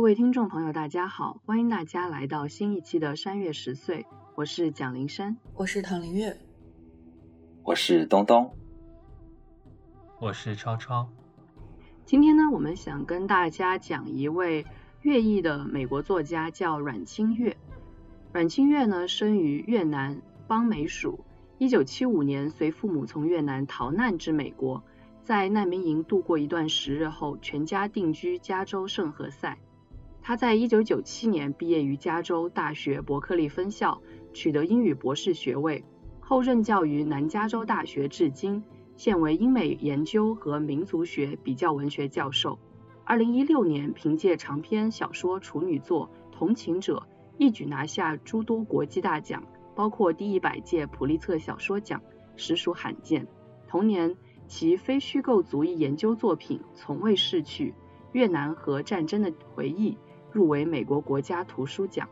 各位听众朋友，大家好，欢迎大家来到新一期的山月十岁，我是蒋林山。我是唐林月，我是东东，我是超超，今天呢，我们想跟大家讲一位越裔的美国作家，叫阮清月。阮清月呢，生于越南邦美属，一九七五年随父母从越南逃难至美国，在难民营度过一段时日后，全家定居加州圣何塞。他在一九九七年毕业于加州大学伯克利分校，取得英语博士学位，后任教于南加州大学至今，现为英美研究和民族学比较文学教授。二零一六年，凭借长篇小说处女作《同情者》，一举拿下诸多国际大奖，包括第一百届普利策小说奖，实属罕见。同年，其非虚构族裔研究作品《从未逝去：越南和战争的回忆》入围美国国家图书奖。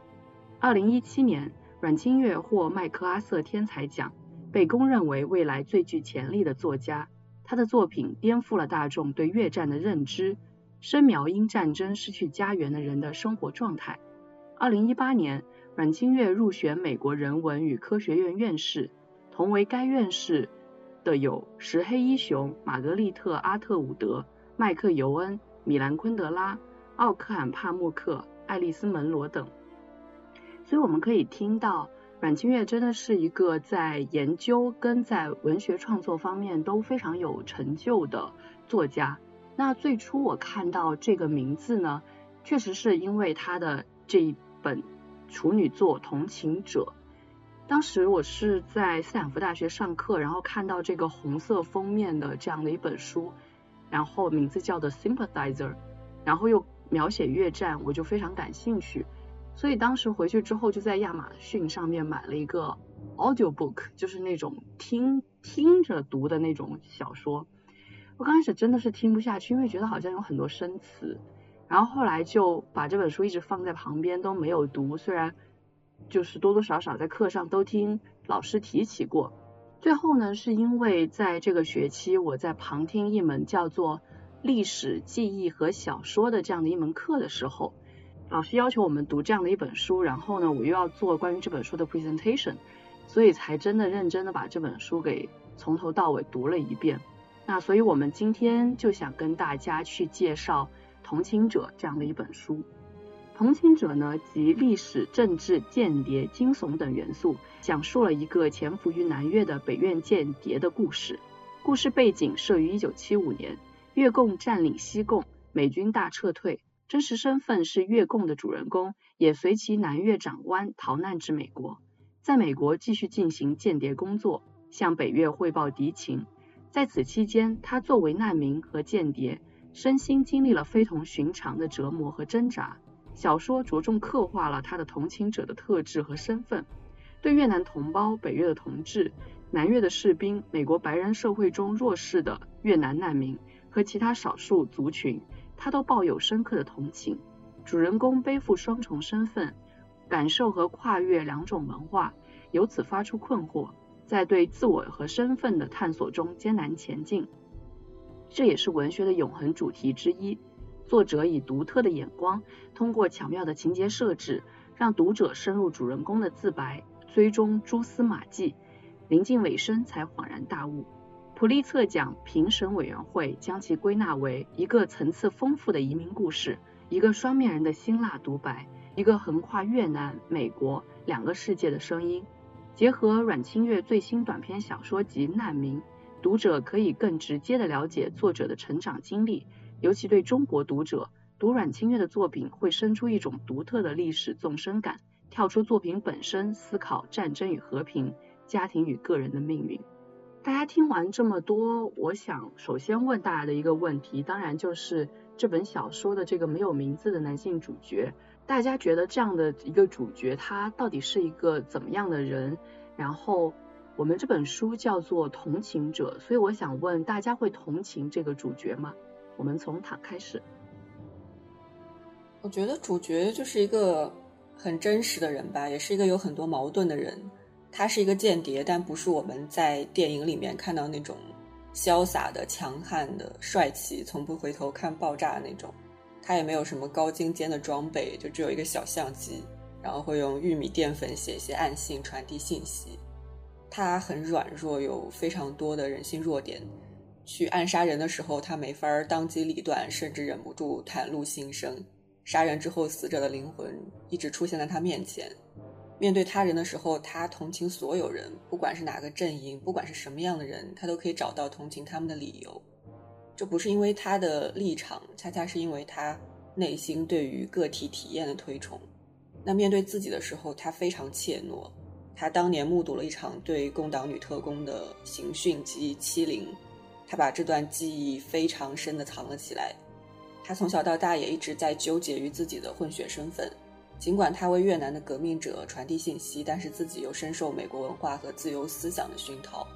二零一七年，阮清月获麦克阿瑟天才奖，被公认为未来最具潜力的作家。他的作品颠覆了大众对越战的认知，深描因战争失去家园的人的生活状态。二零一八年，阮清月入选美国人文与科学院院士，同为该院士的有石黑一雄、玛格丽特·阿特伍德、麦克尤恩、米兰昆德拉、奥克罕帕默克、爱丽丝门罗等。所以我们可以听到，阮清月真的是一个在研究跟在文学创作方面都非常有成就的作家。那最初我看到这个名字呢，确实是因为他的这一本处女作《同情者》。当时我是在斯坦福大学上课，然后看到这个红色封面的这样的一本书，然后名字叫做《Sympathizer》，然后又描写越战，我就非常感兴趣。所以当时回去之后，就在亚马逊上面买了一个 audiobook，就是那种听听着读的那种小说。我刚开始真的是听不下去，因为觉得好像有很多生词。然后后来就把这本书一直放在旁边都没有读，虽然就是多多少少在课上都听老师提起过。最后呢，是因为在这个学期我在旁听一门叫做历史记忆和小说的这样的一门课的时候，老师要求我们读这样的一本书，然后呢，我又要做关于这本书的 presentation，所以才真的认真的把这本书给从头到尾读了一遍。那所以我们今天就想跟大家去介绍《同情者》这样的一本书。《同情者》呢，集历史、政治、间谍、惊悚等元素，讲述了一个潜伏于南越的北越间谍的故事。故事背景设于1975年，越共占领西贡，美军大撤退。真实身份是越共的主人公，也随其南越长官逃难至美国，在美国继续进行间谍工作，向北越汇报敌情。在此期间，他作为难民和间谍，身心经历了非同寻常的折磨和挣扎。小说着重刻画了他的同情者的特质和身份，对越南同胞、北越的同志、南越的士兵、美国白人社会中弱势的越南难民和其他少数族群，他都抱有深刻的同情。主人公背负双重身份，感受和跨越两种文化，由此发出困惑。在对自我和身份的探索中艰难前进，这也是文学的永恒主题之一。作者以独特的眼光，通过巧妙的情节设置，让读者深入主人公的自白，追踪蛛丝马迹，临近尾声才恍然大悟。普利策奖评审委员会将其归纳为一个层次丰富的移民故事，一个双面人的辛辣独白，一个横跨越南、美国两个世界的声音。结合阮清越最新短篇小说集《难民》，读者可以更直接地了解作者的成长经历。尤其对中国读者，读阮清越的作品会生出一种独特的历史纵深感，跳出作品本身，思考战争与和平、家庭与个人的命运。大家听完这么多，我想首先问大家的一个问题，当然就是这本小说的这个没有名字的男性主角，大家觉得这样的一个主角他到底是一个怎么样的人？然后我们这本书叫做《同情者》，所以我想问大家会同情这个主角吗？我们从他开始。我觉得主角就是一个很真实的人吧，也是一个有很多矛盾的人。他是一个间谍，但不是我们在电影里面看到那种潇洒的、强悍的、帅气、从不回头看爆炸的那种。他也没有什么高精尖的装备，就只有一个小相机，然后会用玉米淀粉写一些暗信传递信息。他很软弱，有非常多的人性弱点。去暗杀人的时候，他没法当机立断，甚至忍不住袒露心声。杀人之后，死者的灵魂一直出现在他面前。面对他人的时候，他同情所有人，不管是哪个阵营，不管是什么样的人，他都可以找到同情他们的理由。这不是因为他的立场，恰恰是因为他内心对于个体体验的推崇。那面对自己的时候，他非常怯懦。他当年目睹了一场对共党女特工的刑讯及欺凌，他把这段记忆非常深的藏了起来。他从小到大也一直在纠结于自己的混血身份，尽管他为越南的革命者传递信息，但是自己又深受美国文化和自由思想的熏陶。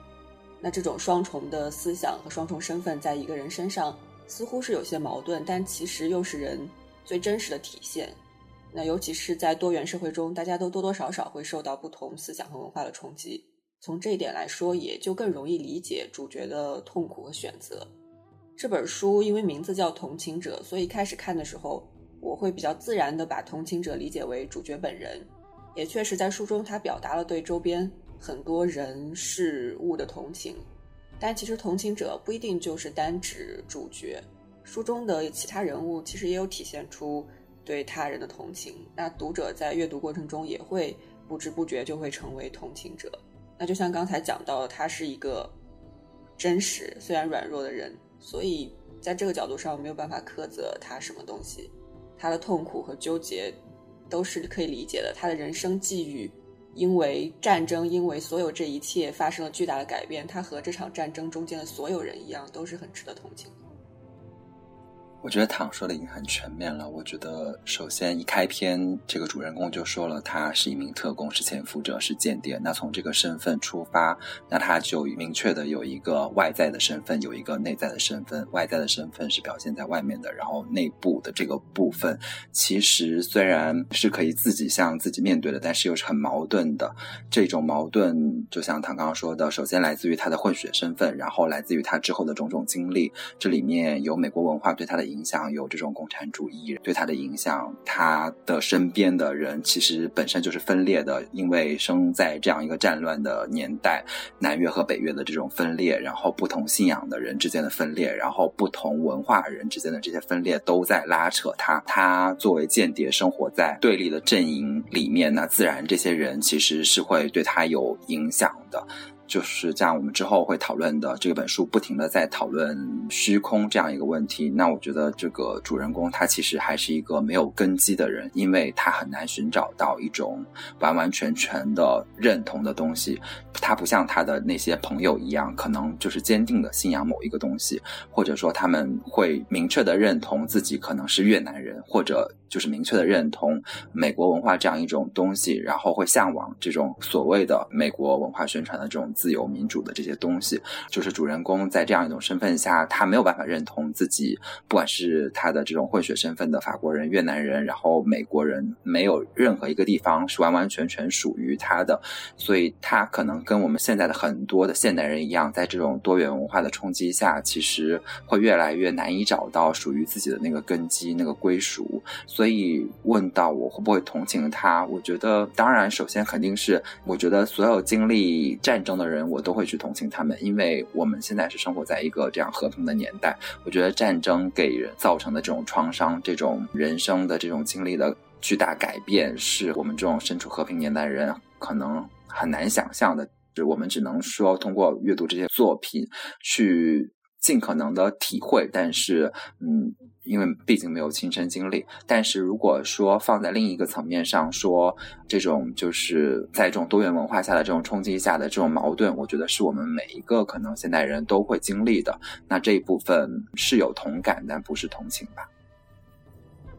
那这种双重的思想和双重身份在一个人身上似乎是有些矛盾，但其实又是人最真实的体现。那尤其是在多元社会中，大家都多多少少会受到不同思想和文化的冲击。从这一点来说，也就更容易理解主角的痛苦和选择。这本书因为名字叫《同情者》，所以开始看的时候，我会比较自然的把同情者理解为主角本人。也确实在书中，他表达了对周边很多人事物的同情。但其实同情者不一定就是单指主角，书中的其他人物其实也有体现出对他人的同情。那读者在阅读过程中也会不知不觉就会成为同情者。那就像刚才讲到，他是一个真实虽然软弱的人。所以，在这个角度上，没有办法苛责他什么东西，他的痛苦和纠结都是可以理解的。他的人生际遇，因为战争，因为所有这一切发生了巨大的改变，他和这场战争中间的所有人一样，都是很值得同情的。我觉得唐说的已经很全面了。我觉得首先一开篇，这个主人公就说了他是一名特工，是潜伏者，是间谍。那从这个身份出发，那他就明确的有一个外在的身份，有一个内在的身份。外在的身份是表现在外面的，然后内部的这个部分，其实虽然是可以自己向自己面对的，但是又是很矛盾的。这种矛盾，就像唐刚刚说的，首先来自于他的混血身份，然后来自于他之后的种种经历。这里面有美国文化对他的。影响有这种共产主义对他的影响，他的身边的人其实本身就是分裂的，因为生在这样一个战乱的年代，南越和北越的这种分裂，然后不同信仰的人之间的分裂，然后不同文化人之间的这些分裂都在拉扯他。他作为间谍生活在对立的阵营里面，那自然这些人其实是会对他有影响的。就是像我们之后会讨论的这本书，不停的在讨论虚空这样一个问题。那我觉得这个主人公他其实还是一个没有根基的人，因为他很难寻找到一种完完全全的认同的东西。他不像他的那些朋友一样，可能就是坚定的信仰某一个东西，或者说他们会明确的认同自己可能是越南人，或者就是明确的认同美国文化这样一种东西，然后会向往这种所谓的美国文化宣传的这种。自由民主的这些东西，就是主人公在这样一种身份下，他没有办法认同自己，不管是他的这种混血身份的法国人、越南人，然后美国人，没有任何一个地方是完完全全属于他的，所以他可能跟我们现在的很多的现代人一样，在这种多元文化的冲击下，其实会越来越难以找到属于自己的那个根基、那个归属。所以问到我会不会同情他，我觉得当然，首先肯定是，我觉得所有经历战争的的。人我都会去同情他们，因为我们现在是生活在一个这样和平的年代。我觉得战争给人造成的这种创伤，这种人生的这种经历的巨大改变，是我们这种身处和平年代的人可能很难想象的。就我们只能说通过阅读这些作品去尽可能的体会，但是嗯。因为毕竟没有亲身经历，但是如果说放在另一个层面上说，这种就是在这种多元文化下的这种冲击下的这种矛盾，我觉得是我们每一个可能现代人都会经历的。那这一部分是有同感，但不是同情吧？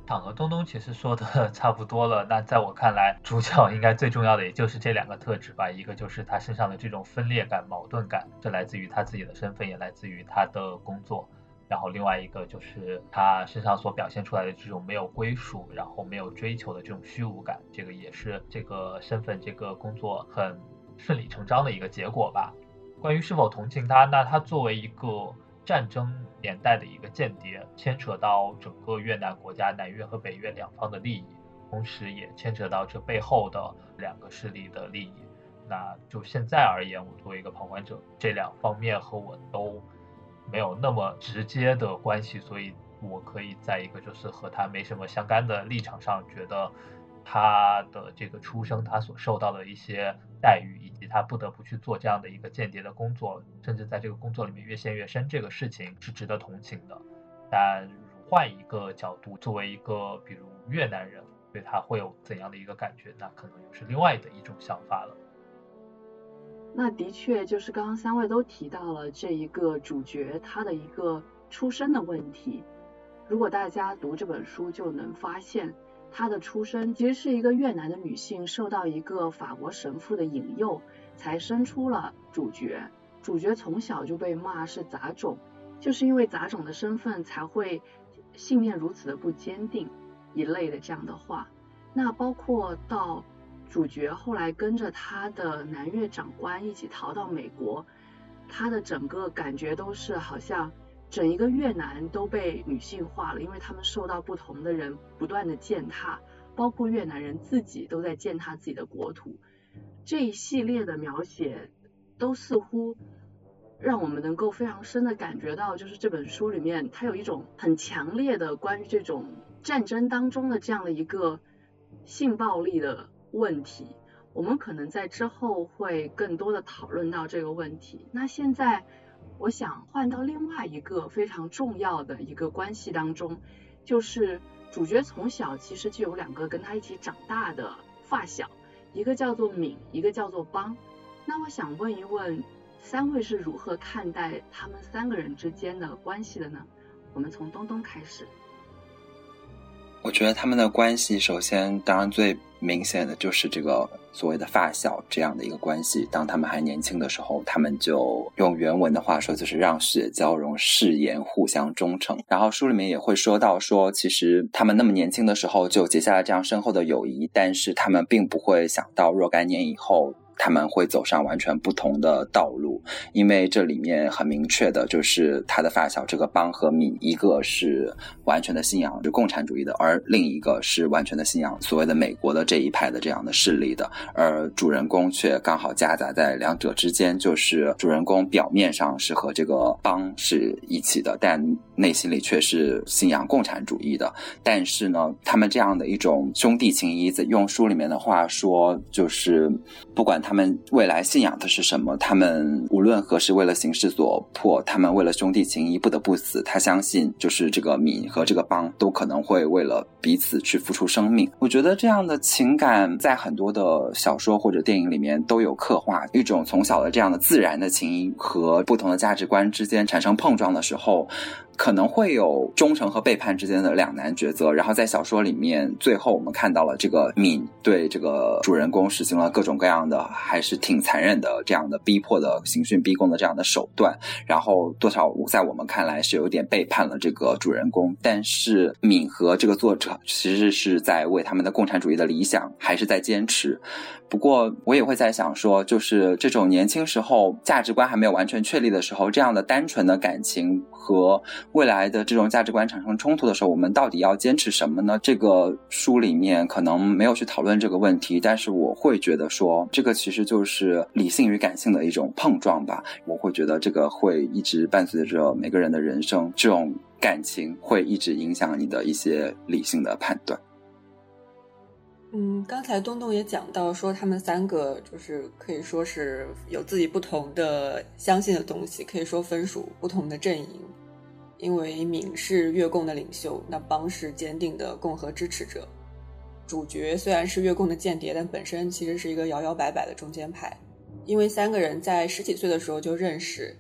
躺和东东其实说的 差不多了。那在我看来，主角应该最重要的也就是这两个特质吧。一个就是他身上的这种分裂感、矛盾感，这来自于他自己的身份，也来自于他的工作。然后另外一个就是他身上所表现出来的这种没有归属，然后没有追求的这种虚无感，这个也是这个身份、这个工作很顺理成章的一个结果吧。关于是否同情他，那他作为一个战争年代的一个间谍，牵扯到整个越南国家南越和北越两方的利益，同时也牵扯到这背后的两个势力的利益。那就现在而言，我作为一个旁观者，这两方面和我都。没有那么直接的关系，所以我可以在一个就是和他没什么相干的立场上，觉得他的这个出生，他所受到的一些待遇，以及他不得不去做这样的一个间谍的工作，甚至在这个工作里面越陷越深，这个事情是值得同情的。但换一个角度，作为一个比如越南人，对他会有怎样的一个感觉，那可能又是另外的一种想法了。那的确就是刚刚三位都提到了这一个主角他的一个出身的问题。如果大家读这本书，就能发现他的出身其实是一个越南的女性，受到一个法国神父的引诱，才生出了主角。主角从小就被骂是杂种，就是因为杂种的身份才会信念如此的不坚定一类的这样的话。那包括到。主角后来跟着他的南越长官一起逃到美国，他的整个感觉都是好像整一个越南都被女性化了，因为他们受到不同的人不断的践踏，包括越南人自己都在践踏自己的国土。这一系列的描写都似乎让我们能够非常深的感觉到，就是这本书里面它有一种很强烈的关于这种战争当中的这样的一个性暴力的。问题，我们可能在之后会更多的讨论到这个问题。那现在，我想换到另外一个非常重要的一个关系当中，就是主角从小其实就有两个跟他一起长大的发小，一个叫做敏，一个叫做邦。那我想问一问，三位是如何看待他们三个人之间的关系的呢？我们从东东开始。我觉得他们的关系，首先当然最明显的就是这个所谓的发小这样的一个关系。当他们还年轻的时候，他们就用原文的话说，就是让血交融，誓言互相忠诚。然后书里面也会说到，说其实他们那么年轻的时候就结下了这样深厚的友谊，但是他们并不会想到若干年以后。他们会走上完全不同的道路，因为这里面很明确的就是他的发小这个邦和敏，一个是完全的信仰就共产主义的，而另一个是完全的信仰所谓的美国的这一派的这样的势力的，而主人公却刚好夹杂在两者之间，就是主人公表面上是和这个邦是一起的，但内心里却是信仰共产主义的。但是呢，他们这样的一种兄弟情谊，用书里面的话说，就是不管。他们未来信仰的是什么？他们无论何时为了形势所迫，他们为了兄弟情谊不得不死。他相信，就是这个米和这个邦都可能会为了彼此去付出生命。我觉得这样的情感在很多的小说或者电影里面都有刻画，一种从小的这样的自然的情谊和不同的价值观之间产生碰撞的时候。可能会有忠诚和背叛之间的两难抉择，然后在小说里面，最后我们看到了这个敏对这个主人公实行了各种各样的，还是挺残忍的这样的逼迫的刑讯逼供的这样的手段，然后多少在我们看来是有点背叛了这个主人公，但是敏和这个作者其实是在为他们的共产主义的理想还是在坚持。不过我也会在想说，就是这种年轻时候价值观还没有完全确立的时候，这样的单纯的感情和未来的这种价值观产生冲突的时候，我们到底要坚持什么呢？这个书里面可能没有去讨论这个问题，但是我会觉得说，这个其实就是理性与感性的一种碰撞吧。我会觉得这个会一直伴随着每个人的人生，这种感情会一直影响你的一些理性的判断。嗯，刚才东东也讲到说，他们三个就是可以说是有自己不同的相信的东西，可以说分属不同的阵营。因为敏是越共的领袖，那邦是坚定的共和支持者。主角虽然是越共的间谍，但本身其实是一个摇摇摆摆的中间派。因为三个人在十几岁的时候就认识，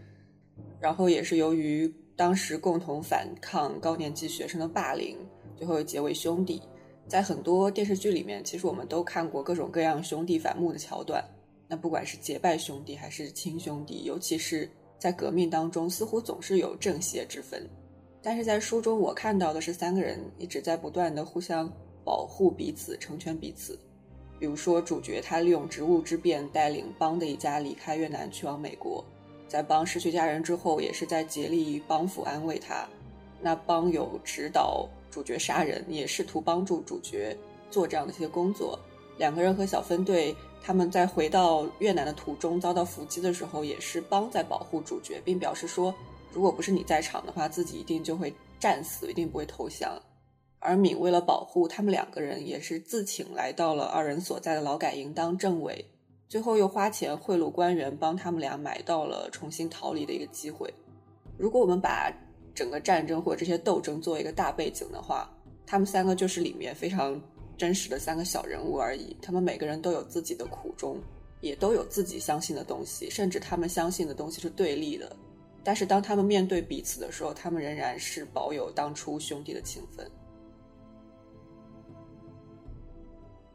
然后也是由于当时共同反抗高年级学生的霸凌，最后结为兄弟。在很多电视剧里面，其实我们都看过各种各样兄弟反目的桥段。那不管是结拜兄弟还是亲兄弟，尤其是在革命当中，似乎总是有正邪之分。但是在书中，我看到的是三个人一直在不断的互相保护彼此，成全彼此。比如说，主角他利用职务之便带领邦的一家离开越南去往美国，在邦失去家人之后，也是在竭力帮扶安慰他。那邦有指导主角杀人，也试图帮助主角做这样的一些工作。两个人和小分队他们在回到越南的途中遭到伏击的时候，也是邦在保护主角，并表示说。如果不是你在场的话，自己一定就会战死，一定不会投降。而敏为了保护他们两个人，也是自请来到了二人所在的劳改营当政委，最后又花钱贿赂官员，帮他们俩买到了重新逃离的一个机会。如果我们把整个战争或者这些斗争做一个大背景的话，他们三个就是里面非常真实的三个小人物而已。他们每个人都有自己的苦衷，也都有自己相信的东西，甚至他们相信的东西是对立的。但是当他们面对彼此的时候，他们仍然是保有当初兄弟的情分。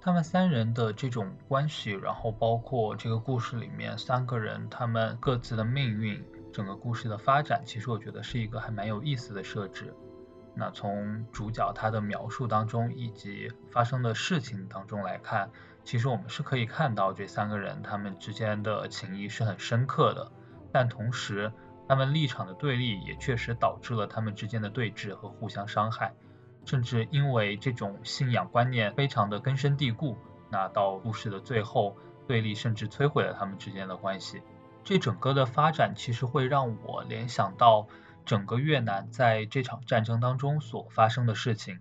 他们三人的这种关系，然后包括这个故事里面三个人他们各自的命运，整个故事的发展，其实我觉得是一个还蛮有意思的设置。那从主角他的描述当中，以及发生的事情当中来看，其实我们是可以看到这三个人他们之间的情谊是很深刻的，但同时。他们立场的对立也确实导致了他们之间的对峙和互相伤害，甚至因为这种信仰观念非常的根深蒂固，那到故事的最后，对立甚至摧毁了他们之间的关系。这整个的发展其实会让我联想到整个越南在这场战争当中所发生的事情。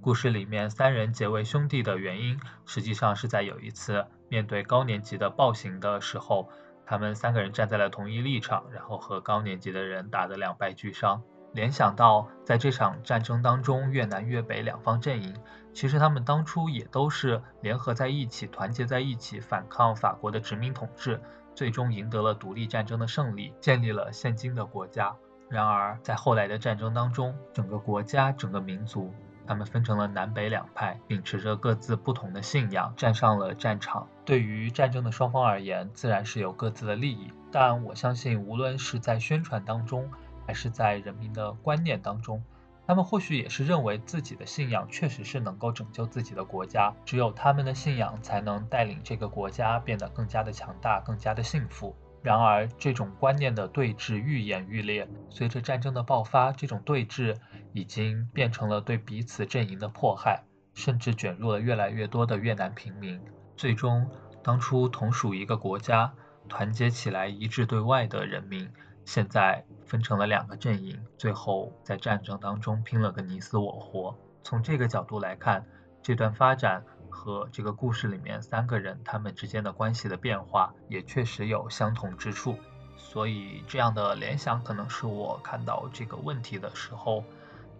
故事里面三人结为兄弟的原因，实际上是在有一次面对高年级的暴行的时候。他们三个人站在了同一立场，然后和高年级的人打得两败俱伤。联想到在这场战争当中，越南、越北两方阵营，其实他们当初也都是联合在一起、团结在一起反抗法国的殖民统治，最终赢得了独立战争的胜利，建立了现今的国家。然而，在后来的战争当中，整个国家、整个民族。他们分成了南北两派，秉持着各自不同的信仰，站上了战场。对于战争的双方而言，自然是有各自的利益。但我相信，无论是在宣传当中，还是在人民的观念当中，他们或许也是认为自己的信仰确实是能够拯救自己的国家，只有他们的信仰才能带领这个国家变得更加的强大，更加的幸福。然而，这种观念的对峙愈演愈烈。随着战争的爆发，这种对峙已经变成了对彼此阵营的迫害，甚至卷入了越来越多的越南平民。最终，当初同属一个国家、团结起来一致对外的人民，现在分成了两个阵营，最后在战争当中拼了个你死我活。从这个角度来看，这段发展。和这个故事里面三个人他们之间的关系的变化也确实有相同之处，所以这样的联想可能是我看到这个问题的时候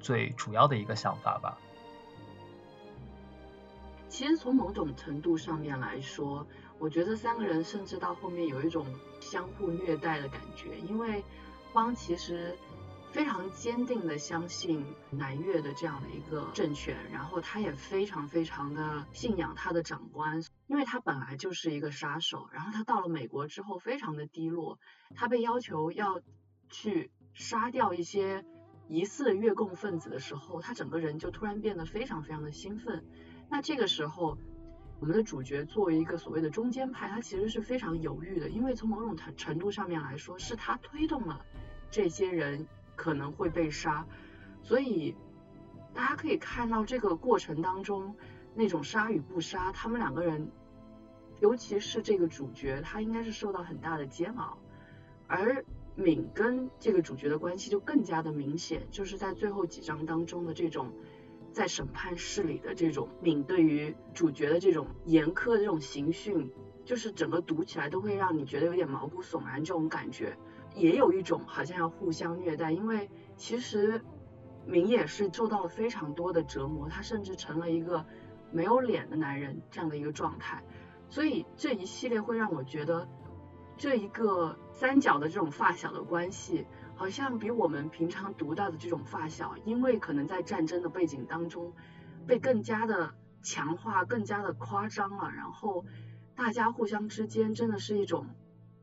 最主要的一个想法吧。其实从某种程度上面来说，我觉得三个人甚至到后面有一种相互虐待的感觉，因为方其实。非常坚定的相信南越的这样的一个政权，然后他也非常非常的信仰他的长官，因为他本来就是一个杀手，然后他到了美国之后非常的低落，他被要求要去杀掉一些疑似越共分子的时候，他整个人就突然变得非常非常的兴奋。那这个时候，我们的主角作为一个所谓的中间派，他其实是非常犹豫的，因为从某种程程度上面来说，是他推动了这些人。可能会被杀，所以大家可以看到这个过程当中那种杀与不杀，他们两个人，尤其是这个主角，他应该是受到很大的煎熬，而敏跟这个主角的关系就更加的明显，就是在最后几章当中的这种在审判室里的这种敏对于主角的这种严苛的这种刑讯，就是整个读起来都会让你觉得有点毛骨悚然这种感觉，也有一种好像要互相虐待，因为其实明也是受到了非常多的折磨，他甚至成了一个没有脸的男人这样的一个状态，所以这一系列会让我觉得这一个三角的这种发小的关系。好像比我们平常读到的这种发小，因为可能在战争的背景当中，被更加的强化、更加的夸张了。然后大家互相之间真的是一种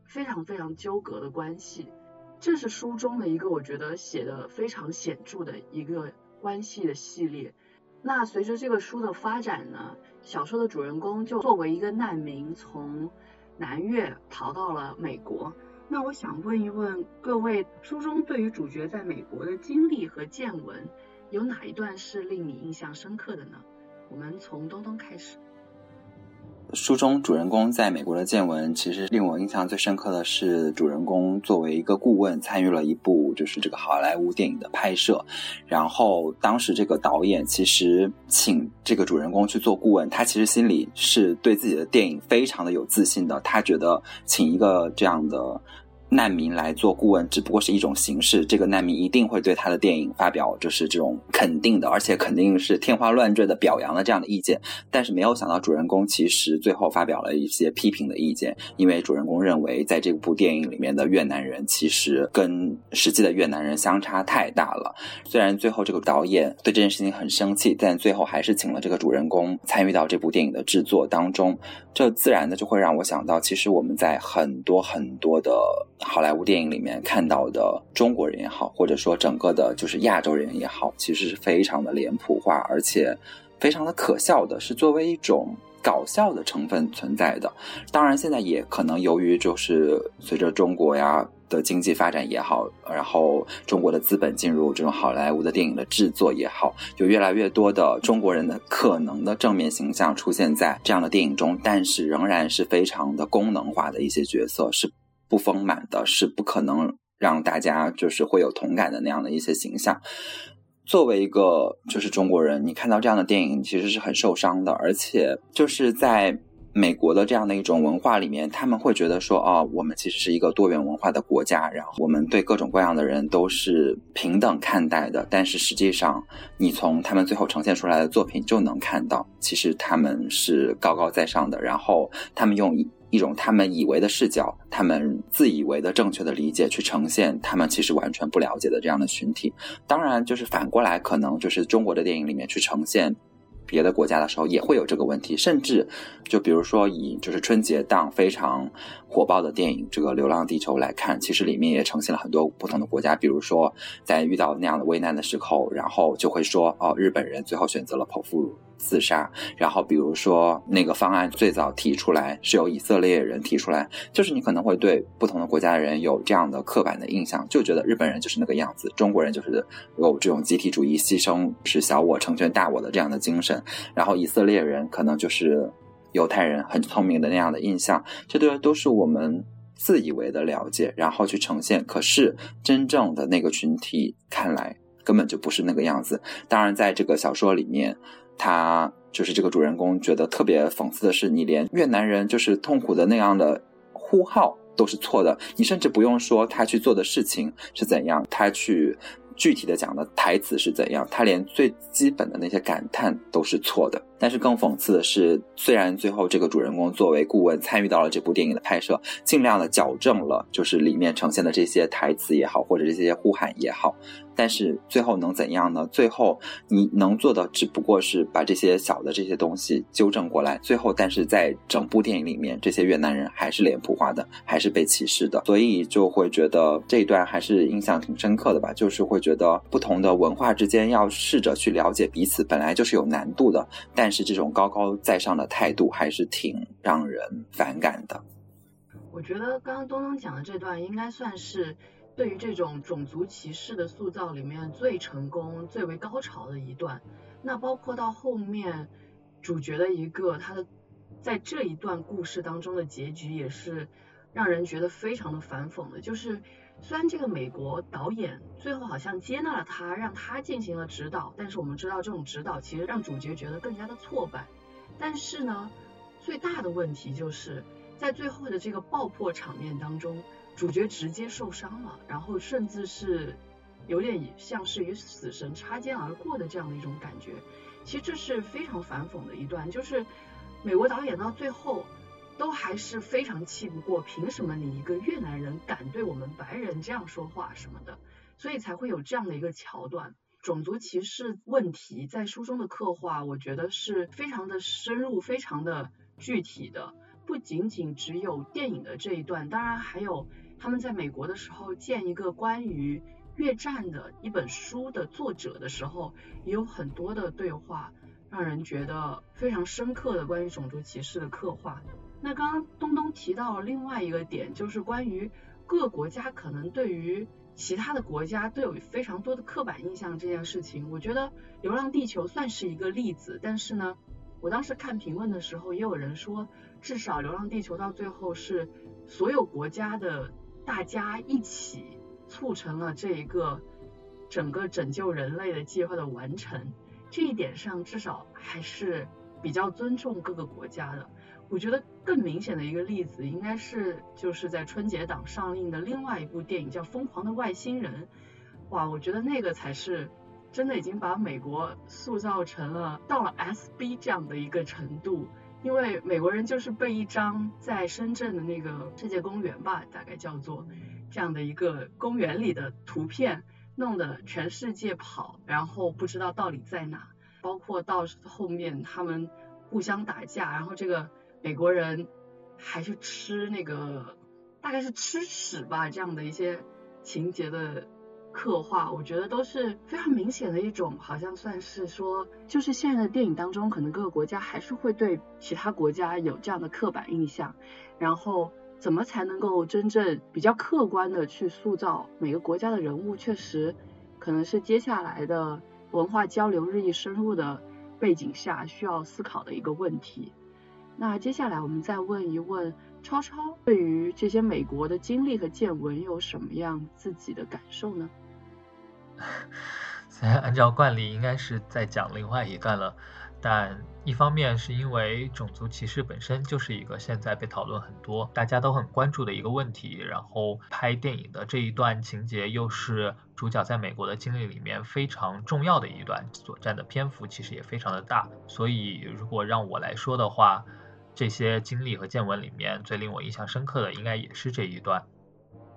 非常非常纠葛的关系。这是书中的一个我觉得写的非常显著的一个关系的系列。那随着这个书的发展呢，小说的主人公就作为一个难民，从南越逃到了美国。那我想问一问各位，书中对于主角在美国的经历和见闻，有哪一段是令你印象深刻的呢？我们从东东开始。书中主人公在美国的见闻，其实令我印象最深刻的是，主人公作为一个顾问，参与了一部就是这个好莱坞电影的拍摄。然后当时这个导演其实请这个主人公去做顾问，他其实心里是对自己的电影非常的有自信的。他觉得请一个这样的。难民来做顾问只不过是一种形式，这个难民一定会对他的电影发表就是这种肯定的，而且肯定是天花乱坠的表扬的这样的意见。但是没有想到主人公其实最后发表了一些批评的意见，因为主人公认为在这部电影里面的越南人其实跟实际的越南人相差太大了。虽然最后这个导演对这件事情很生气，但最后还是请了这个主人公参与到这部电影的制作当中。这自然的就会让我想到，其实我们在很多很多的。好莱坞电影里面看到的中国人也好，或者说整个的就是亚洲人也好，其实是非常的脸谱化，而且非常的可笑的，是作为一种搞笑的成分存在的。当然，现在也可能由于就是随着中国呀的经济发展也好，然后中国的资本进入这种好莱坞的电影的制作也好，有越来越多的中国人的可能的正面形象出现在这样的电影中，但是仍然是非常的功能化的一些角色是。不丰满的是不可能让大家就是会有同感的那样的一些形象。作为一个就是中国人，你看到这样的电影其实是很受伤的，而且就是在美国的这样的一种文化里面，他们会觉得说，哦，我们其实是一个多元文化的国家，然后我们对各种各样的人都是平等看待的。但是实际上，你从他们最后呈现出来的作品就能看到，其实他们是高高在上的，然后他们用。一种他们以为的视角，他们自以为的正确的理解，去呈现他们其实完全不了解的这样的群体。当然，就是反过来，可能就是中国的电影里面去呈现别的国家的时候，也会有这个问题。甚至，就比如说以就是春节档非常火爆的电影《这个流浪地球》来看，其实里面也呈现了很多不同的国家。比如说，在遇到那样的危难的时候，然后就会说，哦，日本人最后选择了剖腹。自杀，然后比如说那个方案最早提出来是由以色列人提出来，就是你可能会对不同的国家的人有这样的刻板的印象，就觉得日本人就是那个样子，中国人就是有这种集体主义、牺牲是小我成全大我的这样的精神，然后以色列人可能就是犹太人很聪明的那样的印象，这都都是我们自以为的了解，然后去呈现，可是真正的那个群体看来根本就不是那个样子。当然，在这个小说里面。他就是这个主人公，觉得特别讽刺的是，你连越南人就是痛苦的那样的呼号都是错的，你甚至不用说他去做的事情是怎样，他去。具体的讲的台词是怎样，他连最基本的那些感叹都是错的。但是更讽刺的是，虽然最后这个主人公作为顾问参与到了这部电影的拍摄，尽量的矫正了，就是里面呈现的这些台词也好，或者这些呼喊也好，但是最后能怎样呢？最后你能做的只不过是把这些小的这些东西纠正过来。最后，但是在整部电影里面，这些越南人还是脸谱化的，还是被歧视的，所以就会觉得这一段还是印象挺深刻的吧，就是会。觉得不同的文化之间要试着去了解彼此，本来就是有难度的。但是这种高高在上的态度还是挺让人反感的。我觉得刚刚东东讲的这段应该算是对于这种种族歧视的塑造里面最成功、最为高潮的一段。那包括到后面主角的一个他的在这一段故事当中的结局也是让人觉得非常的反讽的，就是。虽然这个美国导演最后好像接纳了他，让他进行了指导，但是我们知道这种指导其实让主角觉得更加的挫败。但是呢，最大的问题就是在最后的这个爆破场面当中，主角直接受伤了，然后甚至是有点像是与死神擦肩而过的这样的一种感觉。其实这是非常反讽的一段，就是美国导演到最后。都还是非常气不过，凭什么你一个越南人敢对我们白人这样说话什么的？所以才会有这样的一个桥段。种族歧视问题在书中的刻画，我觉得是非常的深入、非常的具体的。不仅仅只有电影的这一段，当然还有他们在美国的时候见一个关于越战的一本书的作者的时候，也有很多的对话，让人觉得非常深刻的关于种族歧视的刻画。那刚刚东东提到另外一个点，就是关于各国家可能对于其他的国家都有非常多的刻板印象这件事情。我觉得《流浪地球》算是一个例子，但是呢，我当时看评论的时候，也有人说，至少《流浪地球》到最后是所有国家的大家一起促成了这一个整个拯救人类的计划的完成。这一点上，至少还是比较尊重各个国家的。我觉得更明显的一个例子，应该是就是在春节档上映的另外一部电影叫《疯狂的外星人》。哇，我觉得那个才是真的已经把美国塑造成了到了 SB 这样的一个程度。因为美国人就是被一张在深圳的那个世界公园吧，大概叫做这样的一个公园里的图片，弄得全世界跑，然后不知道到底在哪。包括到后面他们互相打架，然后这个。美国人还去吃那个，大概是吃屎吧，这样的一些情节的刻画，我觉得都是非常明显的一种，好像算是说，就是现在的电影当中，可能各个国家还是会对其他国家有这样的刻板印象，然后怎么才能够真正比较客观的去塑造每个国家的人物，确实可能是接下来的文化交流日益深入的背景下需要思考的一个问题。那接下来我们再问一问超超，对于这些美国的经历和见闻有什么样自己的感受呢？虽然按照惯例应该是在讲另外一段了，但一方面是因为种族歧视本身就是一个现在被讨论很多、大家都很关注的一个问题，然后拍电影的这一段情节又是主角在美国的经历里面非常重要的一段，所占的篇幅其实也非常的大，所以如果让我来说的话。这些经历和见闻里面，最令我印象深刻的应该也是这一段。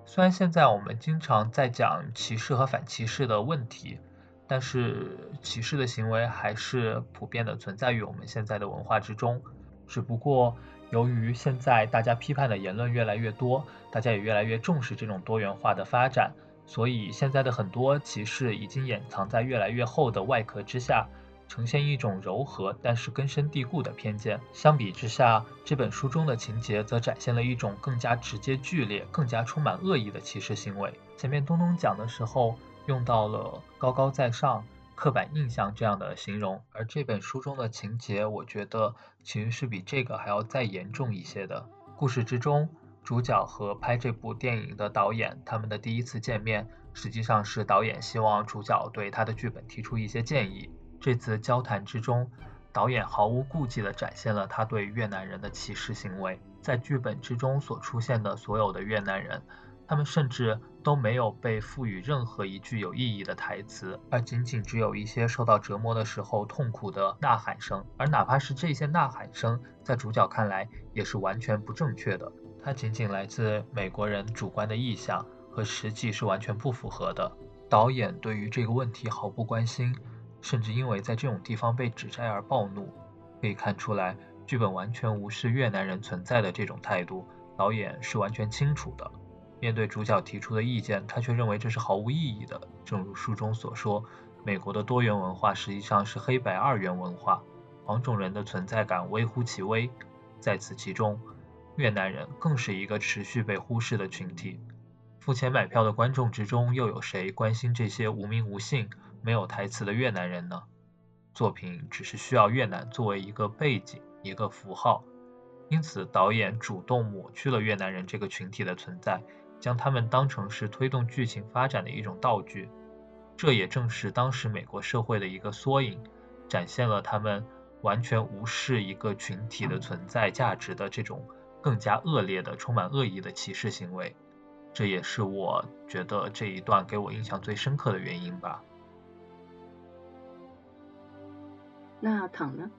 虽然现在我们经常在讲歧视和反歧视的问题，但是歧视的行为还是普遍的存在于我们现在的文化之中。只不过由于现在大家批判的言论越来越多，大家也越来越重视这种多元化的发展，所以现在的很多歧视已经掩藏在越来越厚的外壳之下。呈现一种柔和但是根深蒂固的偏见。相比之下，这本书中的情节则展现了一种更加直接、剧烈、更加充满恶意的歧视行为。前面东东讲的时候用到了“高高在上”“刻板印象”这样的形容，而这本书中的情节，我觉得其实是比这个还要再严重一些的。故事之中，主角和拍这部电影的导演他们的第一次见面，实际上是导演希望主角对他的剧本提出一些建议。这次交谈之中，导演毫无顾忌地展现了他对越南人的歧视行为。在剧本之中所出现的所有的越南人，他们甚至都没有被赋予任何一句有意义的台词，而仅仅只有一些受到折磨的时候痛苦的呐喊声。而哪怕是这些呐喊声，在主角看来也是完全不正确的，它仅仅来自美国人主观的意向，和实际是完全不符合的。导演对于这个问题毫不关心。甚至因为在这种地方被指摘而暴怒，可以看出来，剧本完全无视越南人存在的这种态度，导演是完全清楚的。面对主角提出的意见，他却认为这是毫无意义的。正如书中所说，美国的多元文化实际上是黑白二元文化，黄种人的存在感微乎其微。在此其中，越南人更是一个持续被忽视的群体。付钱买票的观众之中，又有谁关心这些无名无姓？没有台词的越南人呢？作品只是需要越南作为一个背景、一个符号，因此导演主动抹去了越南人这个群体的存在，将他们当成是推动剧情发展的一种道具。这也正是当时美国社会的一个缩影，展现了他们完全无视一个群体的存在价值的这种更加恶劣的、充满恶意的歧视行为。这也是我觉得这一段给我印象最深刻的原因吧。那躺呢？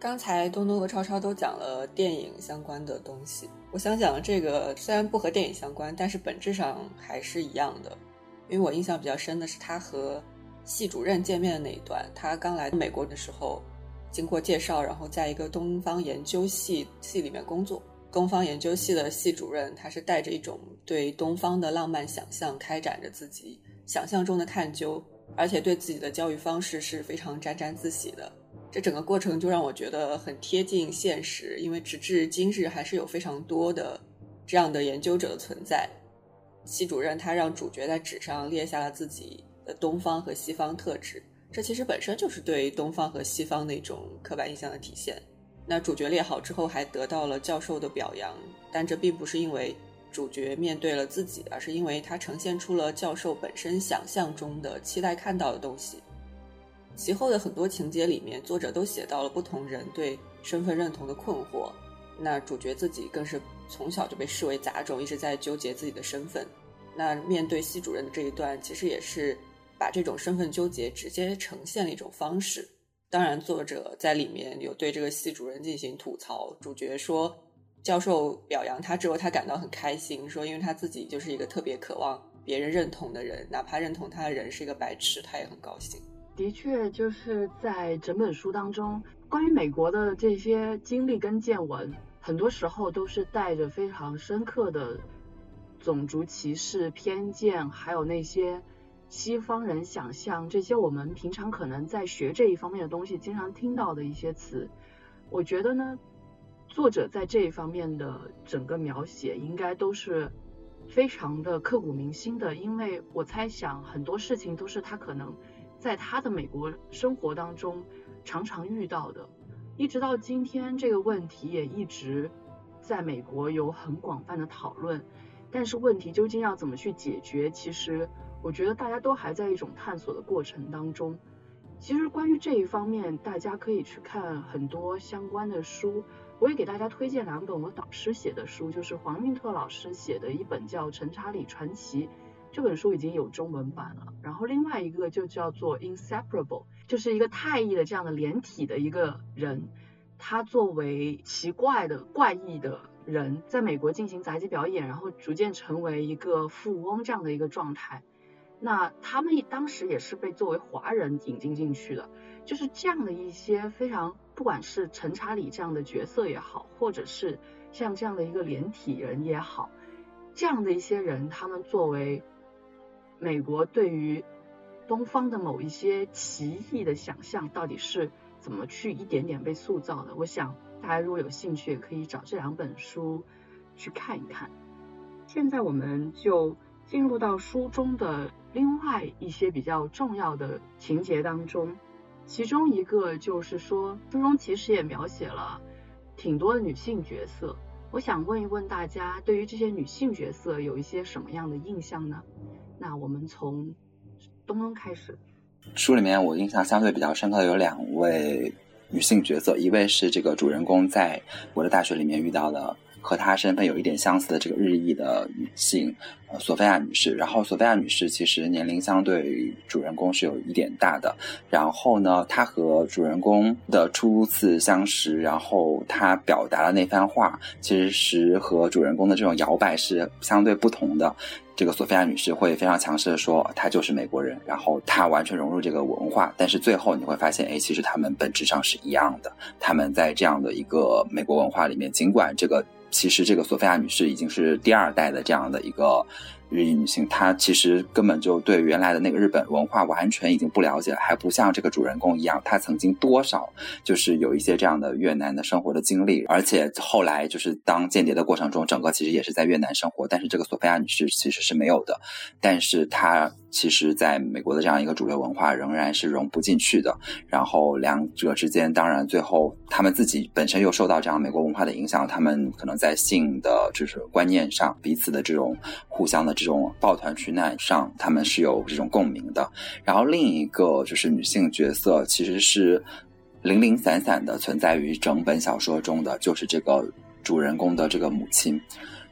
刚才东东和超超都讲了电影相关的东西，我想讲这个虽然不和电影相关，但是本质上还是一样的。因为我印象比较深的是他和系主任见面的那一段。他刚来美国的时候，经过介绍，然后在一个东方研究系系里面工作。东方研究系的系主任，他是带着一种对东方的浪漫想象，开展着自己想象中的探究，而且对自己的教育方式是非常沾沾自喜的。这整个过程就让我觉得很贴近现实，因为直至今日还是有非常多的这样的研究者的存在。系主任他让主角在纸上列下了自己的东方和西方特质，这其实本身就是对东方和西方那种刻板印象的体现。那主角列好之后，还得到了教授的表扬，但这并不是因为主角面对了自己，而是因为他呈现出了教授本身想象中的期待看到的东西。其后的很多情节里面，作者都写到了不同人对身份认同的困惑，那主角自己更是。从小就被视为杂种，一直在纠结自己的身份。那面对系主任的这一段，其实也是把这种身份纠结直接呈现了一种方式。当然，作者在里面有对这个系主任进行吐槽。主角说，教授表扬他之后，他感到很开心，说因为他自己就是一个特别渴望别人认同的人，哪怕认同他的人是一个白痴，他也很高兴。的确，就是在整本书当中，关于美国的这些经历跟见闻。很多时候都是带着非常深刻的种族歧视偏见，还有那些西方人想象这些我们平常可能在学这一方面的东西经常听到的一些词。我觉得呢，作者在这一方面的整个描写应该都是非常的刻骨铭心的，因为我猜想很多事情都是他可能在他的美国生活当中常常遇到的。一直到今天，这个问题也一直在美国有很广泛的讨论。但是问题究竟要怎么去解决？其实我觉得大家都还在一种探索的过程当中。其实关于这一方面，大家可以去看很多相关的书。我也给大家推荐两本我导师写的书，就是黄运特老师写的一本叫《陈查理传奇》，这本书已经有中文版了。然后另外一个就叫做《Inseparable》。就是一个太乙的这样的连体的一个人，他作为奇怪的怪异的人，在美国进行杂技表演，然后逐渐成为一个富翁这样的一个状态。那他们当时也是被作为华人引进进去的，就是这样的一些非常，不管是陈查理这样的角色也好，或者是像这样的一个连体人也好，这样的一些人，他们作为美国对于。东方的某一些奇异的想象到底是怎么去一点点被塑造的？我想大家如果有兴趣，也可以找这两本书去看一看。现在我们就进入到书中的另外一些比较重要的情节当中，其中一个就是说，书中其实也描写了挺多的女性角色。我想问一问大家，对于这些女性角色有一些什么样的印象呢？那我们从东东开始，书里面我印象相对比较深刻的有两位女性角色，一位是这个主人公在我的大学里面遇到的。和她身份有一点相似的这个日裔的女性，呃，索菲亚女士。然后，索菲亚女士其实年龄相对主人公是有一点大的。然后呢，她和主人公的初次相识，然后她表达的那番话，其实是和主人公的这种摇摆是相对不同的。这个索菲亚女士会非常强势的说，她就是美国人，然后她完全融入这个文化。但是最后你会发现，哎，其实他们本质上是一样的。他们在这样的一个美国文化里面，尽管这个。其实这个索菲亚女士已经是第二代的这样的一个日裔女性，她其实根本就对原来的那个日本文化完全已经不了解了，还不像这个主人公一样，她曾经多少就是有一些这样的越南的生活的经历，而且后来就是当间谍的过程中，整个其实也是在越南生活，但是这个索菲亚女士其实是没有的，但是她其实在美国的这样一个主流文化仍然是融不进去的。然后两者之间，当然最后他们自己本身又受到这样美国文化的影响，他们可能在性的就是观念上，彼此的这种互相的这种抱团取暖上，他们是有这种共鸣的。然后另一个就是女性角色，其实是零零散散的存在于整本小说中的，就是这个主人公的这个母亲。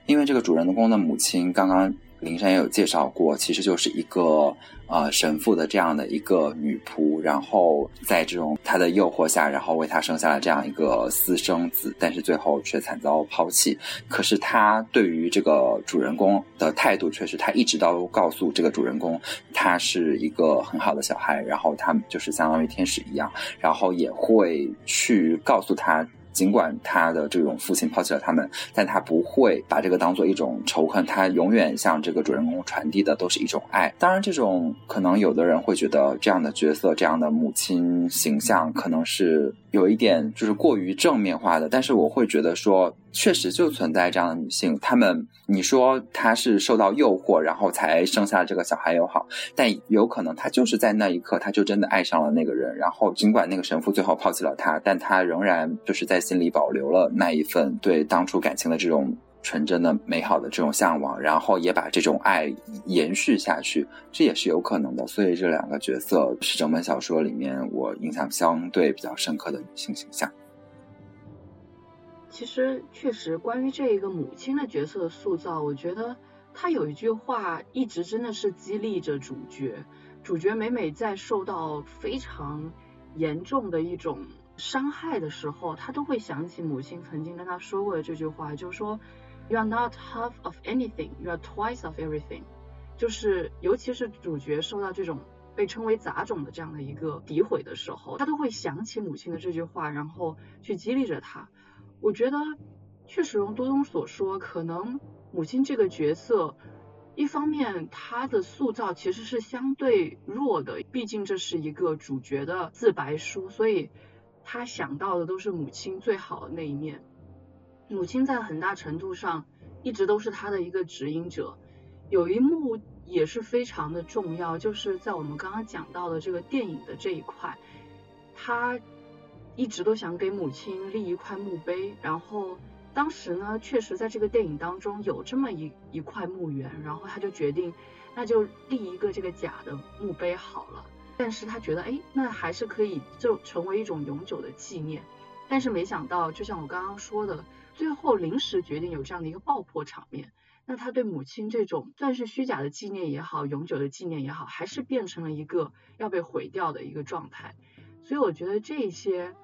因为这个主人公的母亲，刚刚林珊也有介绍过，其实就是一个呃神父的这样的一个女仆，然后在这种他的诱惑下，然后为他生下了这样一个私生子，但是最后却惨遭抛弃。可是他对于这个主人公的态度，却是他一直都告诉这个主人公，他是一个很好的小孩，然后他就是相当于天使一样，然后也会去告诉他。尽管他的这种父亲抛弃了他们，但他不会把这个当做一种仇恨，他永远向这个主人公传递的都是一种爱。当然，这种可能有的人会觉得这样的角色、这样的母亲形象可能是有一点就是过于正面化的，但是我会觉得说。确实就存在这样的女性，她们你说她是受到诱惑，然后才生下这个小孩又好，但有可能她就是在那一刻，她就真的爱上了那个人，然后尽管那个神父最后抛弃了她，但她仍然就是在心里保留了那一份对当初感情的这种纯真的、美好的这种向往，然后也把这种爱延续下去，这也是有可能的。所以这两个角色是整本小说里面我印象相对比较深刻的女性形象。其实，确实，关于这一个母亲的角色塑造，我觉得他有一句话一直真的是激励着主角。主角每每在受到非常严重的一种伤害的时候，他都会想起母亲曾经跟他说过的这句话，就是说，You are not half of anything, you are twice of everything。就是，尤其是主角受到这种被称为杂种的这样的一个诋毁的时候，他都会想起母亲的这句话，然后去激励着他。我觉得确实如多东所说，可能母亲这个角色，一方面她的塑造其实是相对弱的，毕竟这是一个主角的自白书，所以他想到的都是母亲最好的那一面。母亲在很大程度上一直都是他的一个指引者。有一幕也是非常的重要，就是在我们刚刚讲到的这个电影的这一块，他。一直都想给母亲立一块墓碑，然后当时呢，确实在这个电影当中有这么一一块墓园，然后他就决定，那就立一个这个假的墓碑好了。但是他觉得，哎，那还是可以就成为一种永久的纪念。但是没想到，就像我刚刚说的，最后临时决定有这样的一个爆破场面，那他对母亲这种算是虚假的纪念也好，永久的纪念也好，还是变成了一个要被毁掉的一个状态。所以我觉得这些。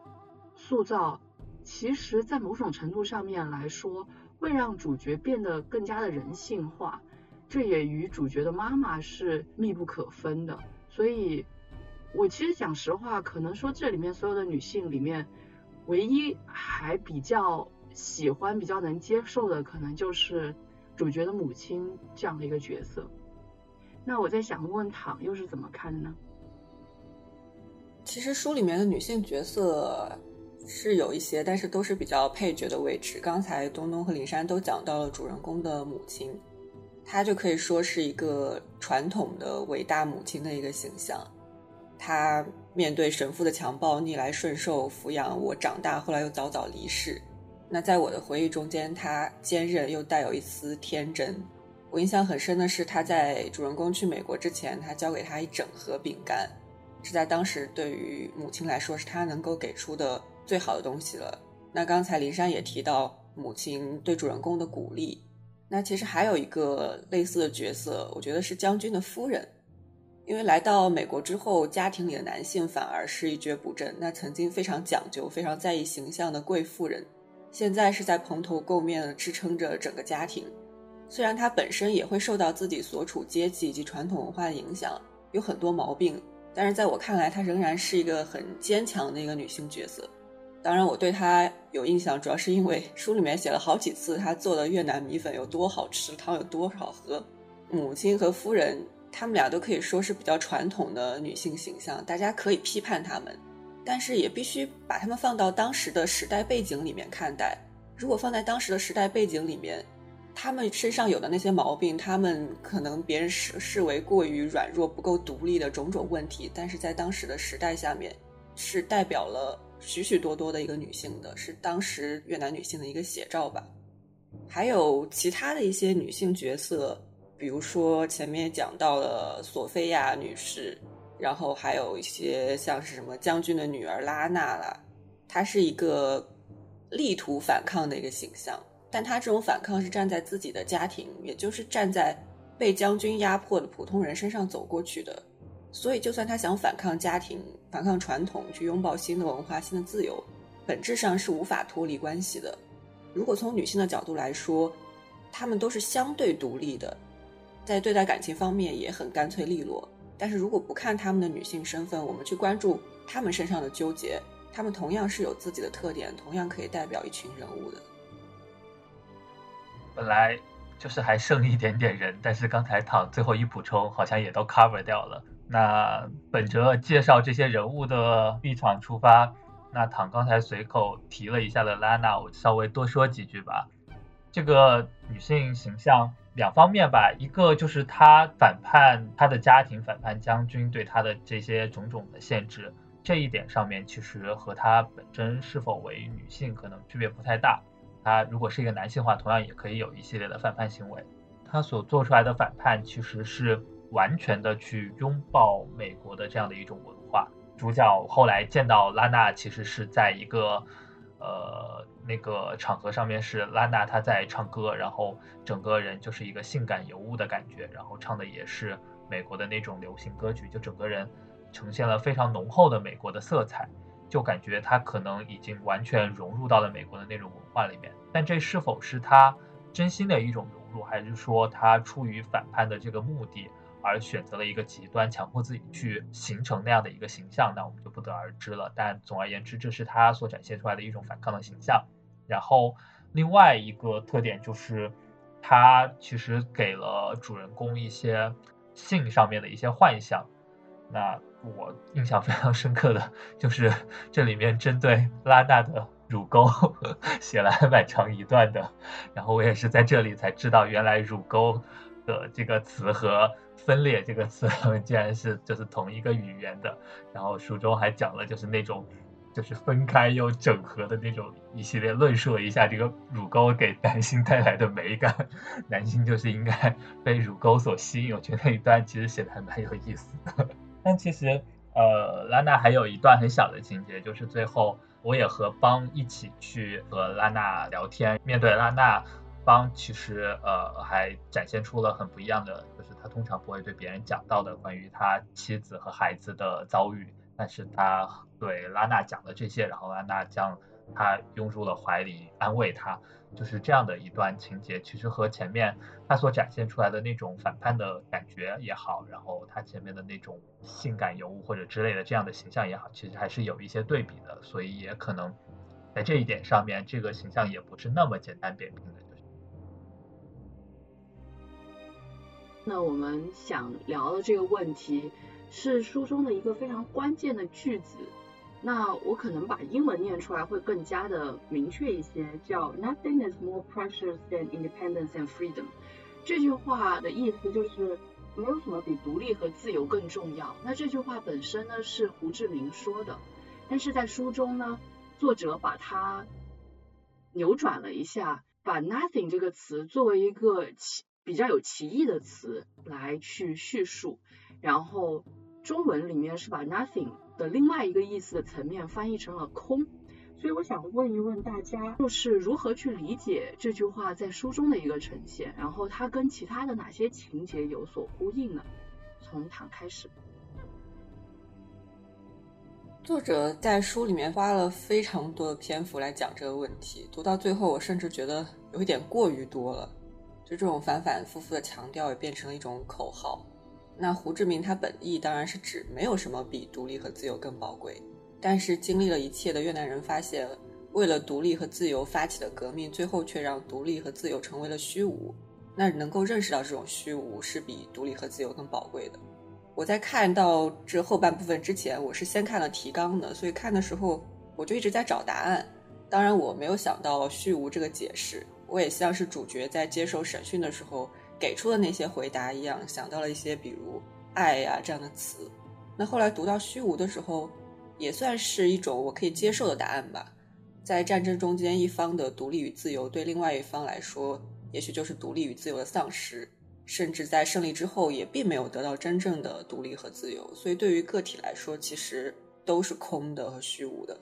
塑造，其实，在某种程度上面来说，会让主角变得更加的人性化，这也与主角的妈妈是密不可分的。所以，我其实讲实话，可能说这里面所有的女性里面，唯一还比较喜欢、比较能接受的，可能就是主角的母亲这样的一个角色。那我在想，问问唐又是怎么看的呢？其实书里面的女性角色。是有一些，但是都是比较配角的位置。刚才东东和林珊都讲到了主人公的母亲，她就可以说是一个传统的伟大母亲的一个形象。她面对神父的强暴，逆来顺受抚养我长大，后来又早早离世。那在我的回忆中间，她坚韧又带有一丝天真。我印象很深的是，她在主人公去美国之前，她交给他一整盒饼干，是在当时对于母亲来说，是她能够给出的。最好的东西了。那刚才林珊也提到母亲对主人公的鼓励。那其实还有一个类似的角色，我觉得是将军的夫人。因为来到美国之后，家庭里的男性反而是一蹶不振。那曾经非常讲究、非常在意形象的贵妇人，现在是在蓬头垢面的支撑着整个家庭。虽然她本身也会受到自己所处阶级以及传统文化的影响，有很多毛病，但是在我看来，她仍然是一个很坚强的一个女性角色。当然，我对他有印象，主要是因为书里面写了好几次他做的越南米粉有多好吃，汤有多少喝。母亲和夫人，他们俩都可以说是比较传统的女性形象，大家可以批判他们，但是也必须把他们放到当时的时代背景里面看待。如果放在当时的时代背景里面，他们身上有的那些毛病，他们可能别人视视为过于软弱、不够独立的种种问题，但是在当时的时代下面，是代表了许许多多的一个女性的，是当时越南女性的一个写照吧。还有其他的一些女性角色，比如说前面讲到了索菲亚女士，然后还有一些像是什么将军的女儿拉娜啦，她是一个力图反抗的一个形象。但她这种反抗是站在自己的家庭，也就是站在被将军压迫的普通人身上走过去的，所以就算她想反抗家庭、反抗传统，去拥抱新的文化、新的自由，本质上是无法脱离关系的。如果从女性的角度来说，她们都是相对独立的，在对待感情方面也很干脆利落。但是如果不看她们的女性身份，我们去关注她们身上的纠结，她们同样是有自己的特点，同样可以代表一群人物的。本来就是还剩一点点人，但是刚才躺最后一补充，好像也都 cover 掉了。那本着介绍这些人物的立场出发，那躺刚才随口提了一下的拉娜，我稍微多说几句吧。这个女性形象两方面吧，一个就是她反叛她的家庭，反叛将军对她的这些种种的限制，这一点上面其实和她本身是否为女性可能区别不太大。她如果是一个男性化，同样也可以有一系列的反叛行为。她所做出来的反叛其实是完全的去拥抱美国的这样的一种文化。主角后来见到拉娜，其实是在一个呃那个场合上面，是拉娜她在唱歌，然后整个人就是一个性感尤物的感觉，然后唱的也是美国的那种流行歌曲，就整个人呈现了非常浓厚的美国的色彩。就感觉他可能已经完全融入到了美国的那种文化里面，但这是否是他真心的一种融入，还是说他出于反叛的这个目的而选择了一个极端，强迫自己去形成那样的一个形象，那我们就不得而知了。但总而言之，这是他所展现出来的一种反抗的形象。然后另外一个特点就是，他其实给了主人公一些性上面的一些幻想。那我印象非常深刻的就是这里面针对拉娜的乳沟写了蛮长一段的，然后我也是在这里才知道，原来乳沟的这个词和分裂这个词 竟然是就是同一个语言的。然后书中还讲了就是那种就是分开又整合的那种一系列论述了一下这个乳沟给男性带来的美感，男性就是应该被乳沟所吸引。我觉得那一段其实写的还蛮有意思的。但其实，呃，拉娜还有一段很小的情节，就是最后我也和邦一起去和拉娜聊天。面对拉娜，邦其实呃还展现出了很不一样的，就是他通常不会对别人讲到的关于他妻子和孩子的遭遇，但是他对拉娜讲了这些，然后拉娜将他拥入了怀里，安慰他。就是这样的一段情节，其实和前面他所展现出来的那种反叛的感觉也好，然后他前面的那种性感尤物或者之类的这样的形象也好，其实还是有一些对比的，所以也可能在这一点上面，这个形象也不是那么简单扁平的。那我们想聊的这个问题，是书中的一个非常关键的句子。那我可能把英文念出来会更加的明确一些，叫 Nothing is more precious than independence and freedom。这句话的意思就是没有什么比独立和自由更重要。那这句话本身呢是胡志明说的，但是在书中呢，作者把它扭转了一下，把 Nothing 这个词作为一个奇比较有歧义的词来去叙述，然后中文里面是把 Nothing。的另外一个意思的层面翻译成了空，所以我想问一问大家，就是如何去理解这句话在书中的一个呈现，然后它跟其他的哪些情节有所呼应呢？从躺开始。作者在书里面花了非常多的篇幅来讲这个问题，读到最后，我甚至觉得有一点过于多了，这种反反复复的强调也变成了一种口号。那胡志明他本意当然是指没有什么比独立和自由更宝贵，但是经历了一切的越南人发现，为了独立和自由发起的革命，最后却让独立和自由成为了虚无。那能够认识到这种虚无是比独立和自由更宝贵的。我在看到这后半部分之前，我是先看了提纲的，所以看的时候我就一直在找答案。当然我没有想到虚无这个解释。我也像是主角在接受审讯的时候给出的那些回答一样，想到了一些比如“爱”呀这样的词。那后来读到虚无的时候，也算是一种我可以接受的答案吧。在战争中间，一方的独立与自由对另外一方来说，也许就是独立与自由的丧失，甚至在胜利之后也并没有得到真正的独立和自由。所以对于个体来说，其实都是空的和虚无的。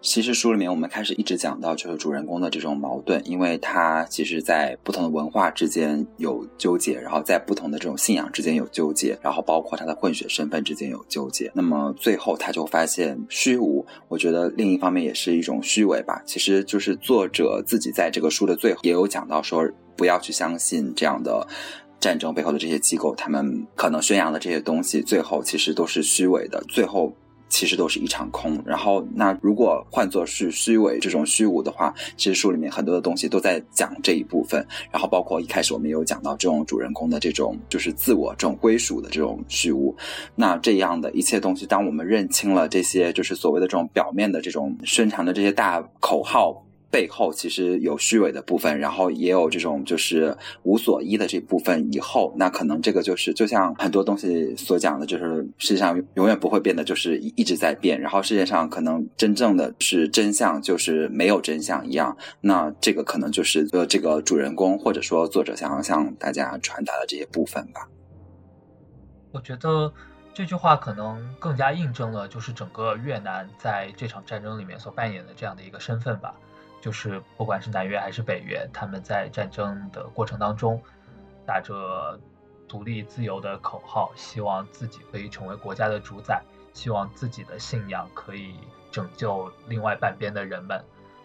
其实书里面我们开始一直讲到，就是主人公的这种矛盾，因为他其实，在不同的文化之间有纠结，然后在不同的这种信仰之间有纠结，然后包括他的混血身份之间有纠结。那么最后他就发现虚无，我觉得另一方面也是一种虚伪吧。其实就是作者自己在这个书的最后也有讲到说，不要去相信这样的战争背后的这些机构，他们可能宣扬的这些东西，最后其实都是虚伪的。最后。其实都是一场空。然后，那如果换作是虚伪这种虚无的话，其实书里面很多的东西都在讲这一部分。然后，包括一开始我们有讲到这种主人公的这种就是自我这种归属的这种虚无。那这样的一切东西，当我们认清了这些就是所谓的这种表面的这种宣传的这些大口号。背后其实有虚伪的部分，然后也有这种就是无所依的这部分。以后那可能这个就是就像很多东西所讲的，就是世界上永远不会变的，就是一直在变。然后世界上可能真正的是真相，就是没有真相一样。那这个可能就是呃这个主人公或者说作者想要向大家传达的这些部分吧。我觉得这句话可能更加印证了，就是整个越南在这场战争里面所扮演的这样的一个身份吧。就是不管是南越还是北越，他们在战争的过程当中，打着独立自由的口号，希望自己可以成为国家的主宰，希望自己的信仰可以拯救另外半边的人们。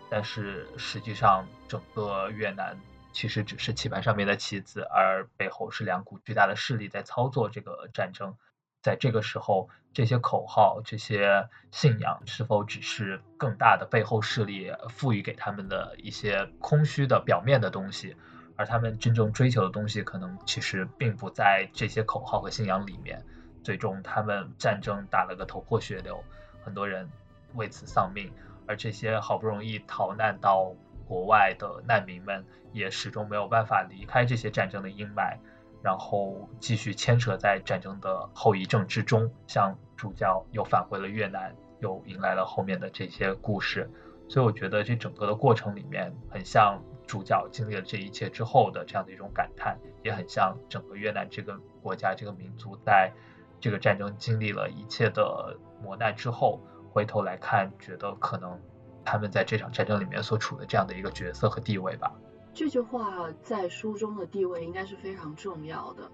但是实际上，整个越南其实只是棋盘上面的棋子，而背后是两股巨大的势力在操作这个战争。在这个时候，这些口号、这些信仰，是否只是更大的背后势力赋予给他们的一些空虚的表面的东西？而他们真正追求的东西，可能其实并不在这些口号和信仰里面。最终，他们战争打了个头破血流，很多人为此丧命。而这些好不容易逃难到国外的难民们，也始终没有办法离开这些战争的阴霾。然后继续牵扯在战争的后遗症之中，像主角又返回了越南，又迎来了后面的这些故事。所以我觉得这整个的过程里面，很像主角经历了这一切之后的这样的一种感叹，也很像整个越南这个国家、这个民族在这个战争经历了一切的磨难之后，回头来看，觉得可能他们在这场战争里面所处的这样的一个角色和地位吧。这句话在书中的地位应该是非常重要的。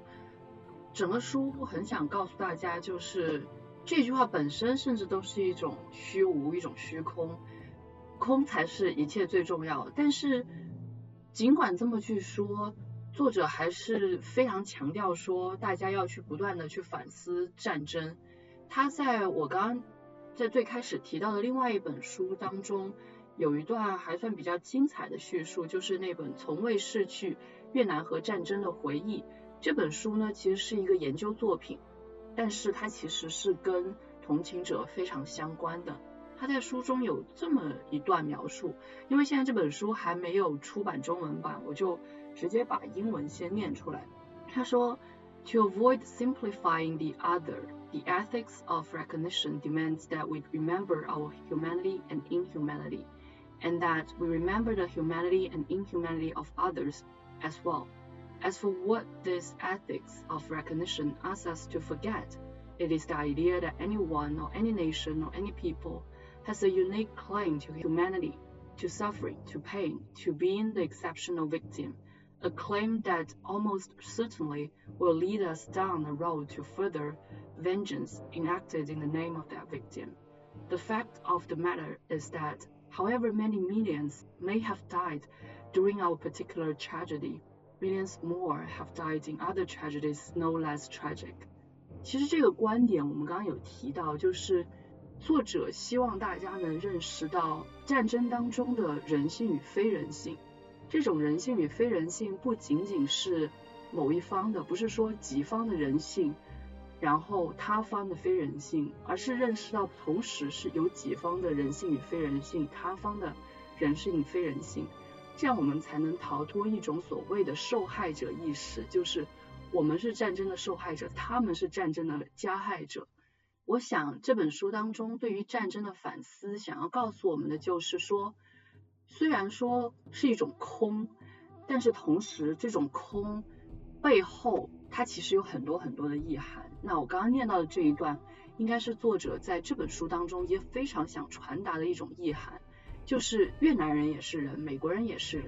整个书很想告诉大家，就是这句话本身甚至都是一种虚无，一种虚空，空才是一切最重要的。但是尽管这么去说，作者还是非常强调说，大家要去不断的去反思战争。他在我刚刚在最开始提到的另外一本书当中。有一段还算比较精彩的叙述，就是那本《从未逝去：越南和战争的回忆》这本书呢，其实是一个研究作品，但是它其实是跟同情者非常相关的。他在书中有这么一段描述，因为现在这本书还没有出版中文版，我就直接把英文先念出来。他说：“To avoid simplifying the other, the ethics of recognition demands that we remember our humanity and inhumanity.” And that we remember the humanity and inhumanity of others as well. As for what this ethics of recognition asks us to forget, it is the idea that anyone or any nation or any people has a unique claim to humanity, to suffering, to pain, to being the exceptional victim, a claim that almost certainly will lead us down a road to further vengeance enacted in the name of that victim. The fact of the matter is that However many millions may have died during our particular tragedy, millions more have died in other tragedies no less tragic. 其实这个观点我们刚刚有提到，就是作者希望大家能认识到战争当中的人性与非人性。这种人性与非人性不仅仅是某一方的，不是说己方的人性。然后他方的非人性，而是认识到同时是有己方的人性与非人性，他方的人性与非人性。这样我们才能逃脱一种所谓的受害者意识，就是我们是战争的受害者，他们是战争的加害者。我想这本书当中对于战争的反思，想要告诉我们的就是说，虽然说是一种空，但是同时这种空背后，它其实有很多很多的意涵。那我刚刚念到的这一段，应该是作者在这本书当中也非常想传达的一种意涵。就是越南人也是人，美国人也是人。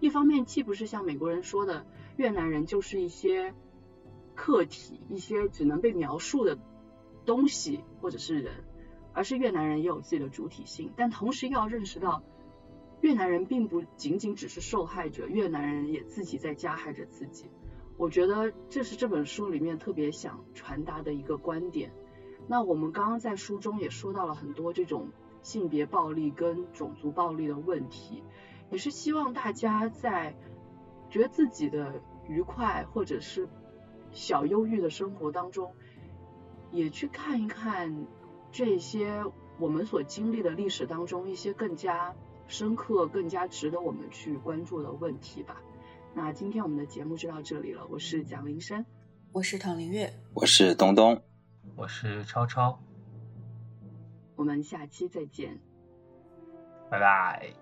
一方面，既不是像美国人说的越南人就是一些客体，一些只能被描述的东西或者是人，而是越南人也有自己的主体性。但同时要认识到，越南人并不仅仅只是受害者，越南人也自己在加害着自己。我觉得这是这本书里面特别想传达的一个观点。那我们刚刚在书中也说到了很多这种。性别暴力跟种族暴力的问题，也是希望大家在觉得自己的愉快或者是小忧郁的生活当中，也去看一看这些我们所经历的历史当中一些更加深刻、更加值得我们去关注的问题吧。那今天我们的节目就到这里了，我是蒋林生，我是唐林月，我是东东，我是超超。我们下期再见，拜拜。